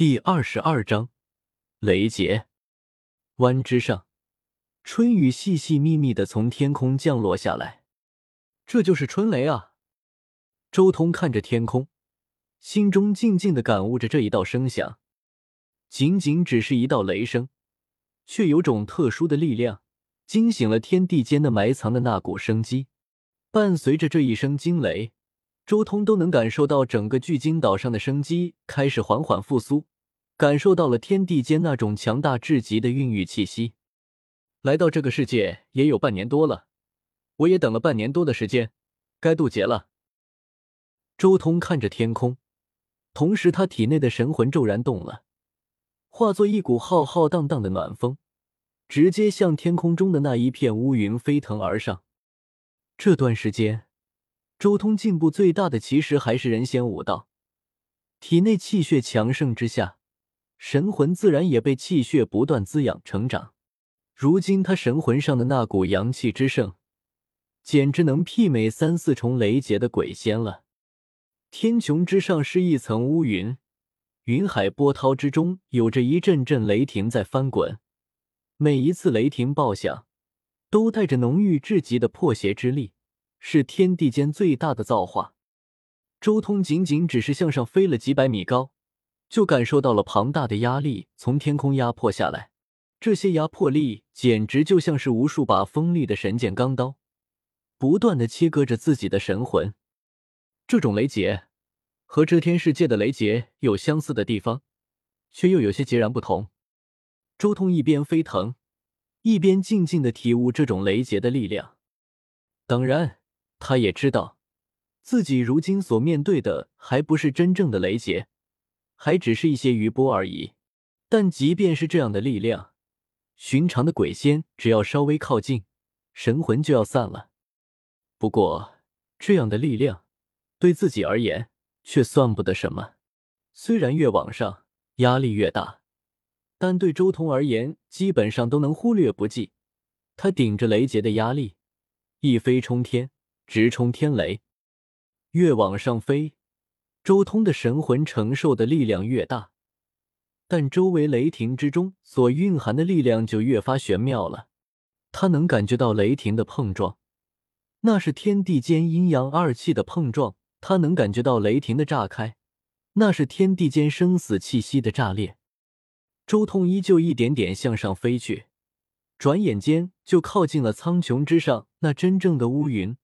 第二十二章雷劫。湾之上，春雨细细密密的从天空降落下来，这就是春雷啊！周通看着天空，心中静静的感悟着这一道声响。仅仅只是一道雷声，却有种特殊的力量，惊醒了天地间的埋藏的那股生机。伴随着这一声惊雷。周通都能感受到整个巨鲸岛上的生机开始缓缓复苏，感受到了天地间那种强大至极的孕育气息。来到这个世界也有半年多了，我也等了半年多的时间，该渡劫了。周通看着天空，同时他体内的神魂骤然动了，化作一股浩浩荡荡的暖风，直接向天空中的那一片乌云飞腾而上。这段时间。周通进步最大的其实还是人仙武道，体内气血强盛之下，神魂自然也被气血不断滋养成长。如今他神魂上的那股阳气之盛，简直能媲美三四重雷劫的鬼仙了。天穹之上是一层乌云，云海波涛之中有着一阵阵雷霆在翻滚，每一次雷霆爆响，都带着浓郁至极的破邪之力。是天地间最大的造化。周通仅仅只是向上飞了几百米高，就感受到了庞大的压力从天空压迫下来。这些压迫力简直就像是无数把锋利的神剑钢刀，不断的切割着自己的神魂。这种雷劫和遮天世界的雷劫有相似的地方，却又有些截然不同。周通一边飞腾，一边静静的体悟这种雷劫的力量。当然。他也知道，自己如今所面对的还不是真正的雷劫，还只是一些余波而已。但即便是这样的力量，寻常的鬼仙只要稍微靠近，神魂就要散了。不过，这样的力量对自己而言却算不得什么。虽然越往上压力越大，但对周通而言，基本上都能忽略不计。他顶着雷劫的压力，一飞冲天。直冲天雷，越往上飞，周通的神魂承受的力量越大，但周围雷霆之中所蕴含的力量就越发玄妙了。他能感觉到雷霆的碰撞，那是天地间阴阳二气的碰撞；他能感觉到雷霆的炸开，那是天地间生死气息的炸裂。周通依旧一点点向上飞去，转眼间就靠近了苍穹之上那真正的乌云。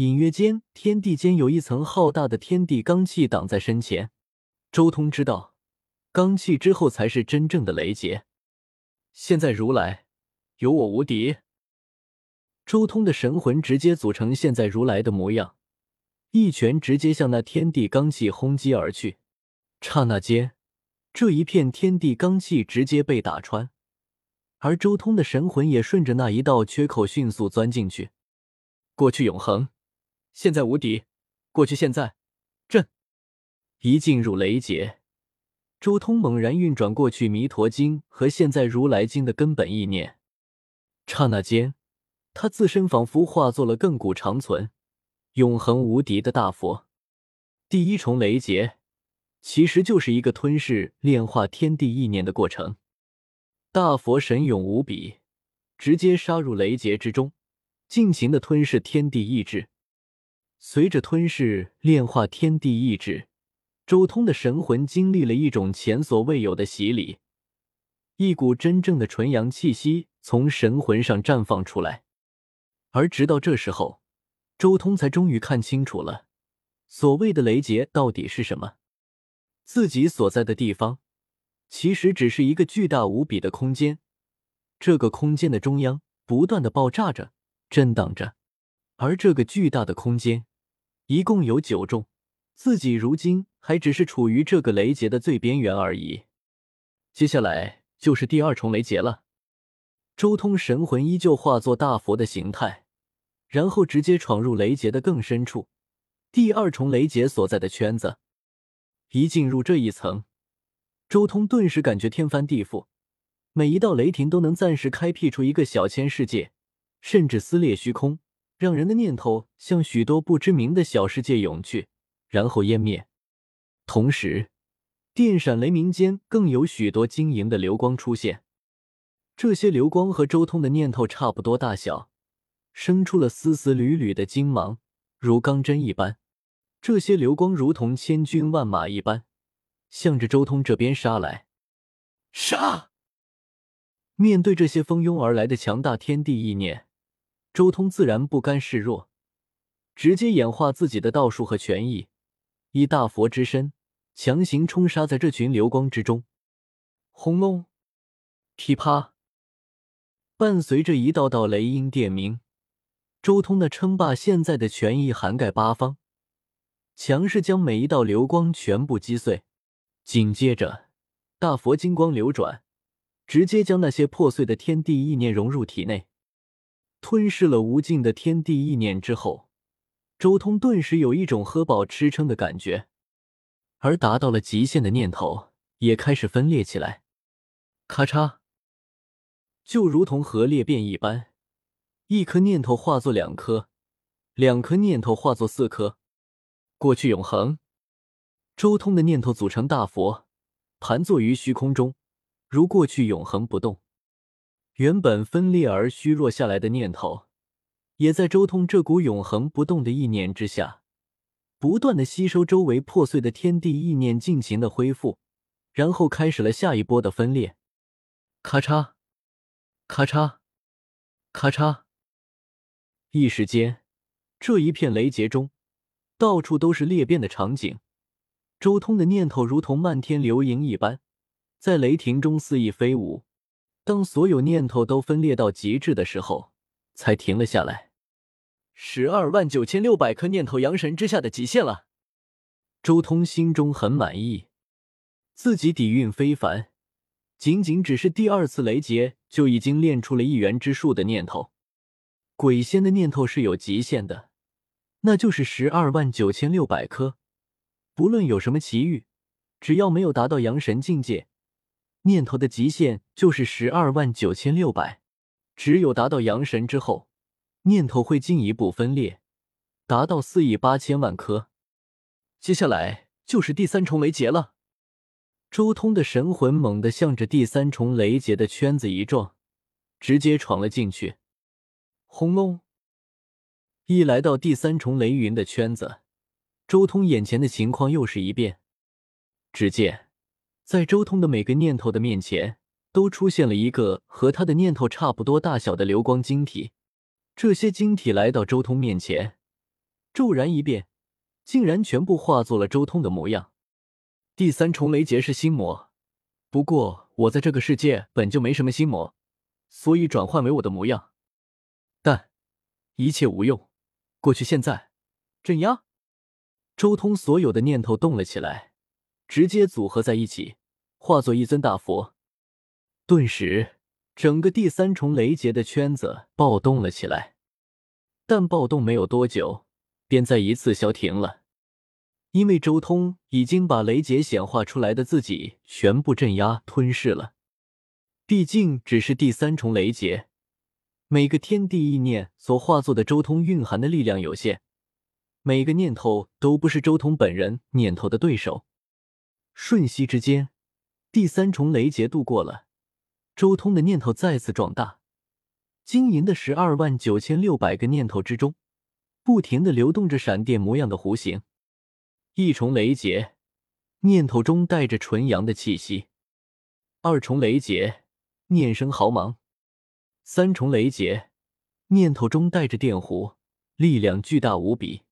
隐约间，天地间有一层浩大的天地罡气挡在身前。周通知道，罡气之后才是真正的雷劫。现在如来有我无敌。周通的神魂直接组成现在如来的模样，一拳直接向那天地罡气轰击而去。刹那间，这一片天地罡气直接被打穿，而周通的神魂也顺着那一道缺口迅速钻进去。过去永恒。现在无敌，过去现在，朕！一进入雷劫，周通猛然运转过去弥陀经和现在如来经的根本意念，刹那间，他自身仿佛化作了亘古长存、永恒无敌的大佛。第一重雷劫，其实就是一个吞噬、炼化天地意念的过程。大佛神勇无比，直接杀入雷劫之中，尽情的吞噬天地意志。随着吞噬炼化天地意志，周通的神魂经历了一种前所未有的洗礼，一股真正的纯阳气息从神魂上绽放出来。而直到这时候，周通才终于看清楚了所谓的雷劫到底是什么。自己所在的地方，其实只是一个巨大无比的空间，这个空间的中央不断的爆炸着、震荡着，而这个巨大的空间。一共有九重，自己如今还只是处于这个雷劫的最边缘而已。接下来就是第二重雷劫了。周通神魂依旧化作大佛的形态，然后直接闯入雷劫的更深处。第二重雷劫所在的圈子，一进入这一层，周通顿时感觉天翻地覆，每一道雷霆都能暂时开辟出一个小千世界，甚至撕裂虚空。让人的念头向许多不知名的小世界涌去，然后湮灭。同时，电闪雷鸣间，更有许多晶莹的流光出现。这些流光和周通的念头差不多大小，生出了丝丝缕缕的金芒，如钢针一般。这些流光如同千军万马一般，向着周通这边杀来。杀！面对这些蜂拥而来的强大天地意念，周通自然不甘示弱，直接演化自己的道术和权益，以大佛之身强行冲杀在这群流光之中。轰隆！噼啪！伴随着一道道雷音电鸣，周通的称霸现在的权益涵盖八方，强势将每一道流光全部击碎。紧接着，大佛金光流转，直接将那些破碎的天地意念融入体内，吞噬了无尽的天地意念之后，周通顿时有一种喝饱吃撑的感觉，而达到了极限的念头也开始分裂起来，咔嚓。就如同核裂变一般，一颗念头化作两颗，两颗念头化作四颗。过去永恒，周通的念头组成大佛，盘坐于虚空中，如过去永恒不动。原本分裂而虚弱下来的念头，也在周通这股永恒不动的意念之下，不断的吸收周围破碎的天地意念，尽情的恢复，然后开始了下一波的分裂。咔嚓。咔嚓，咔嚓！一时间，这一片雷劫中，到处都是裂变的场景。周通的念头如同漫天流萤一般，在雷霆中肆意飞舞。当所有念头都分裂到极致的时候，才停了下来。十二万九千六百颗念头，阳神之下的极限了。周通心中很满意，自己底蕴非凡。仅仅只是第二次雷劫，就已经练出了一元之术的念头。鬼仙的念头是有极限的，那就是十二万九千六百颗。不论有什么奇遇，只要没有达到阳神境界，念头的极限就是十二万九千六百。只有达到阳神之后，念头会进一步分裂，达到四亿八千万颗。接下来就是第三重雷劫了。周通的神魂猛地向着第三重雷劫的圈子一撞，直接闯了进去。轰隆！一来到第三重雷云的圈子，周通眼前的情况又是一变。只见在周通的每个念头的面前，都出现了一个和他的念头差不多大小的流光晶体。这些晶体来到周通面前，骤然一变，竟然全部化作了周通的模样。第三重雷劫是心魔，不过我在这个世界本就没什么心魔，所以转换为我的模样。但一切无用，过去、现在，镇压。周通所有的念头动了起来，直接组合在一起，化作一尊大佛。顿时，整个第三重雷劫的圈子暴动了起来。但暴动没有多久，便再一次消停了。因为周通已经把雷劫显化出来的自己全部镇压吞噬了，毕竟只是第三重雷劫，每个天地意念所化作的周通蕴含的力量有限，每个念头都不是周通本人念头的对手。瞬息之间，第三重雷劫度过了，周通的念头再次壮大，晶莹的十二万九千六百个念头之中，不停的流动着闪电模样的弧形。一重雷劫，念头中带着纯阳的气息；二重雷劫，念声毫芒；三重雷劫，念头中带着电弧，力量巨大无比。